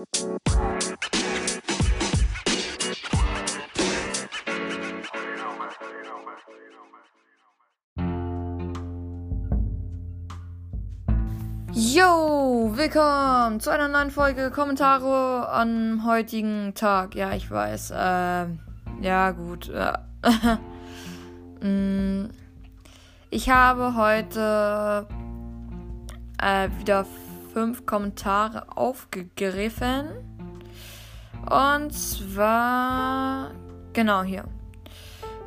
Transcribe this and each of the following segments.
Yo, willkommen zu einer neuen Folge Kommentare am heutigen Tag. Ja, ich weiß. Äh, ja, gut. Äh, mm, ich habe heute äh, wieder fünf Kommentare aufgegriffen. Und zwar genau hier.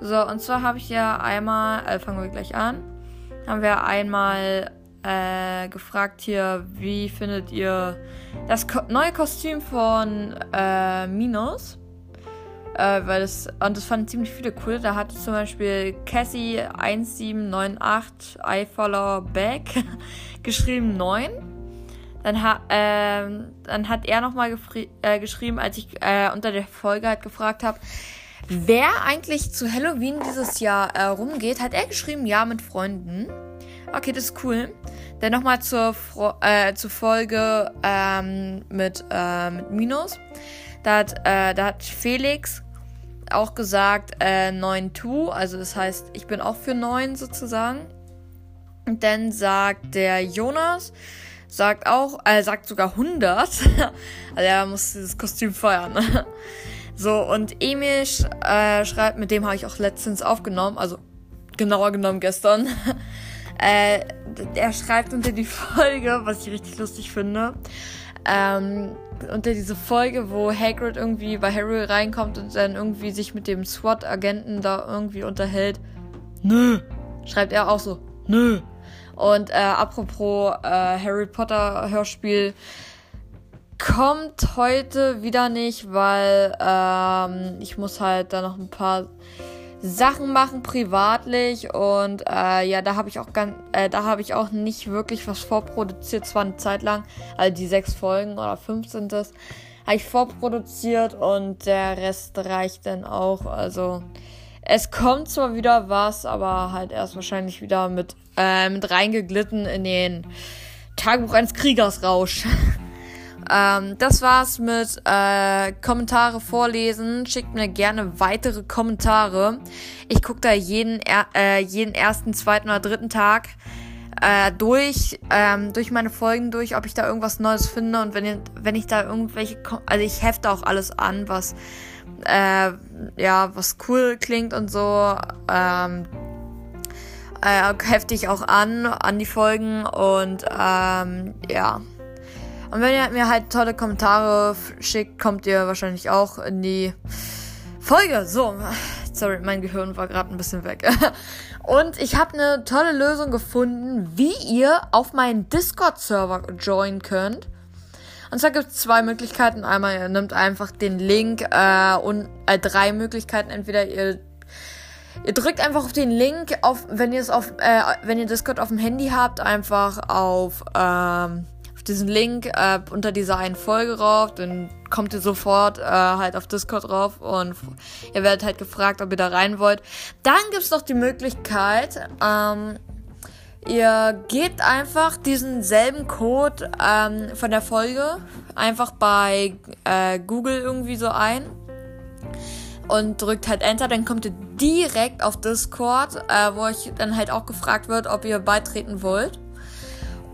So, und zwar habe ich ja einmal, also fangen wir gleich an, haben wir einmal äh, gefragt hier, wie findet ihr das Ko neue Kostüm von äh, Minos? Äh, weil das, und das fanden ziemlich viele cool. Da hatte zum Beispiel Cassie 1798 iFollow Back geschrieben 9. Dann, ha äh, dann hat er nochmal äh, geschrieben, als ich äh, unter der Folge halt gefragt habe, wer eigentlich zu Halloween dieses Jahr äh, rumgeht, hat er geschrieben, ja, mit Freunden. Okay, das ist cool. Dann nochmal zur, äh, zur Folge ähm, mit, äh, mit Minus. Da hat, äh, da hat Felix auch gesagt äh, 9 to, also das heißt, ich bin auch für 9 sozusagen. Und dann sagt der Jonas, sagt auch, äh, sagt sogar 100. also er muss dieses Kostüm feiern. so, und Emil äh, schreibt, mit dem habe ich auch letztens aufgenommen, also genauer genommen gestern. Äh, er schreibt unter die Folge, was ich richtig lustig finde, ähm, unter diese Folge, wo Hagrid irgendwie bei Harry reinkommt und dann irgendwie sich mit dem SWAT-Agenten da irgendwie unterhält. Nö. Schreibt er auch so. Nö. Und äh, apropos äh, Harry Potter Hörspiel kommt heute wieder nicht, weil ähm, ich muss halt da noch ein paar Sachen machen privatlich und äh, ja, da habe ich auch ganz, äh, da habe ich auch nicht wirklich was vorproduziert, zwar eine Zeit lang, also die sechs Folgen oder fünf sind das, habe ich vorproduziert und der Rest reicht dann auch. Also es kommt zwar wieder was, aber halt erst wahrscheinlich wieder mit äh, mit reingeglitten in den Tagebuch eines Kriegers Rausch. Ähm, das war's mit äh, Kommentare vorlesen. Schickt mir gerne weitere Kommentare. Ich gucke da jeden, äh, jeden ersten, zweiten oder dritten Tag äh, durch, ähm, durch meine Folgen durch, ob ich da irgendwas Neues finde. Und wenn, wenn ich da irgendwelche, also ich hefte auch alles an, was, äh, ja, was cool klingt und so. Ähm, äh, hefte ich auch an, an die Folgen und ähm, ja. Und wenn ihr mir halt tolle Kommentare schickt, kommt ihr wahrscheinlich auch in die Folge. So, sorry, mein Gehirn war gerade ein bisschen weg. Und ich habe eine tolle Lösung gefunden, wie ihr auf meinen Discord-Server joinen könnt. Und zwar gibt es zwei Möglichkeiten. Einmal, ihr nehmt einfach den Link äh, und äh, drei Möglichkeiten. Entweder ihr Ihr drückt einfach auf den Link, auf, wenn ihr es auf, äh, wenn ihr Discord auf dem Handy habt, einfach auf ähm, diesen Link äh, unter dieser einen Folge rauf, dann kommt ihr sofort äh, halt auf Discord drauf und ihr werdet halt gefragt, ob ihr da rein wollt. Dann gibt's noch die Möglichkeit, ähm, ihr gebt einfach diesen selben Code ähm, von der Folge einfach bei äh, Google irgendwie so ein und drückt halt Enter, dann kommt ihr direkt auf Discord, äh, wo euch dann halt auch gefragt wird, ob ihr beitreten wollt.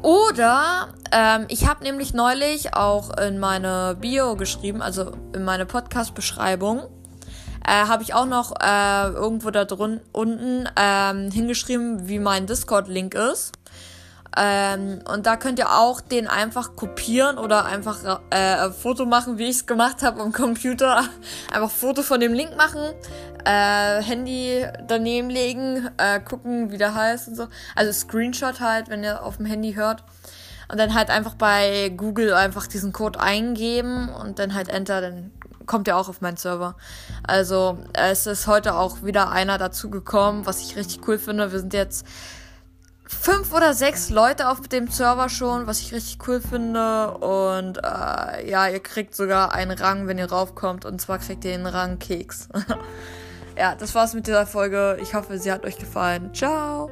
Oder ähm, ich habe nämlich neulich auch in meine Bio geschrieben, also in meine Podcast-Beschreibung, äh, habe ich auch noch äh, irgendwo da drun unten ähm, hingeschrieben, wie mein Discord-Link ist. Ähm, und da könnt ihr auch den einfach kopieren oder einfach äh, Foto machen, wie ich es gemacht habe am Computer. Einfach Foto von dem Link machen, äh, Handy daneben legen, äh, gucken, wie der heißt und so. Also Screenshot halt, wenn ihr auf dem Handy hört. Und dann halt einfach bei Google einfach diesen Code eingeben und dann halt Enter, dann kommt ihr auch auf meinen Server. Also es ist heute auch wieder einer dazugekommen, was ich richtig cool finde. Wir sind jetzt fünf oder sechs Leute auf dem Server schon, was ich richtig cool finde. Und äh, ja, ihr kriegt sogar einen Rang, wenn ihr raufkommt. Und zwar kriegt ihr den Rang Keks. ja, das war's mit dieser Folge. Ich hoffe, sie hat euch gefallen. Ciao!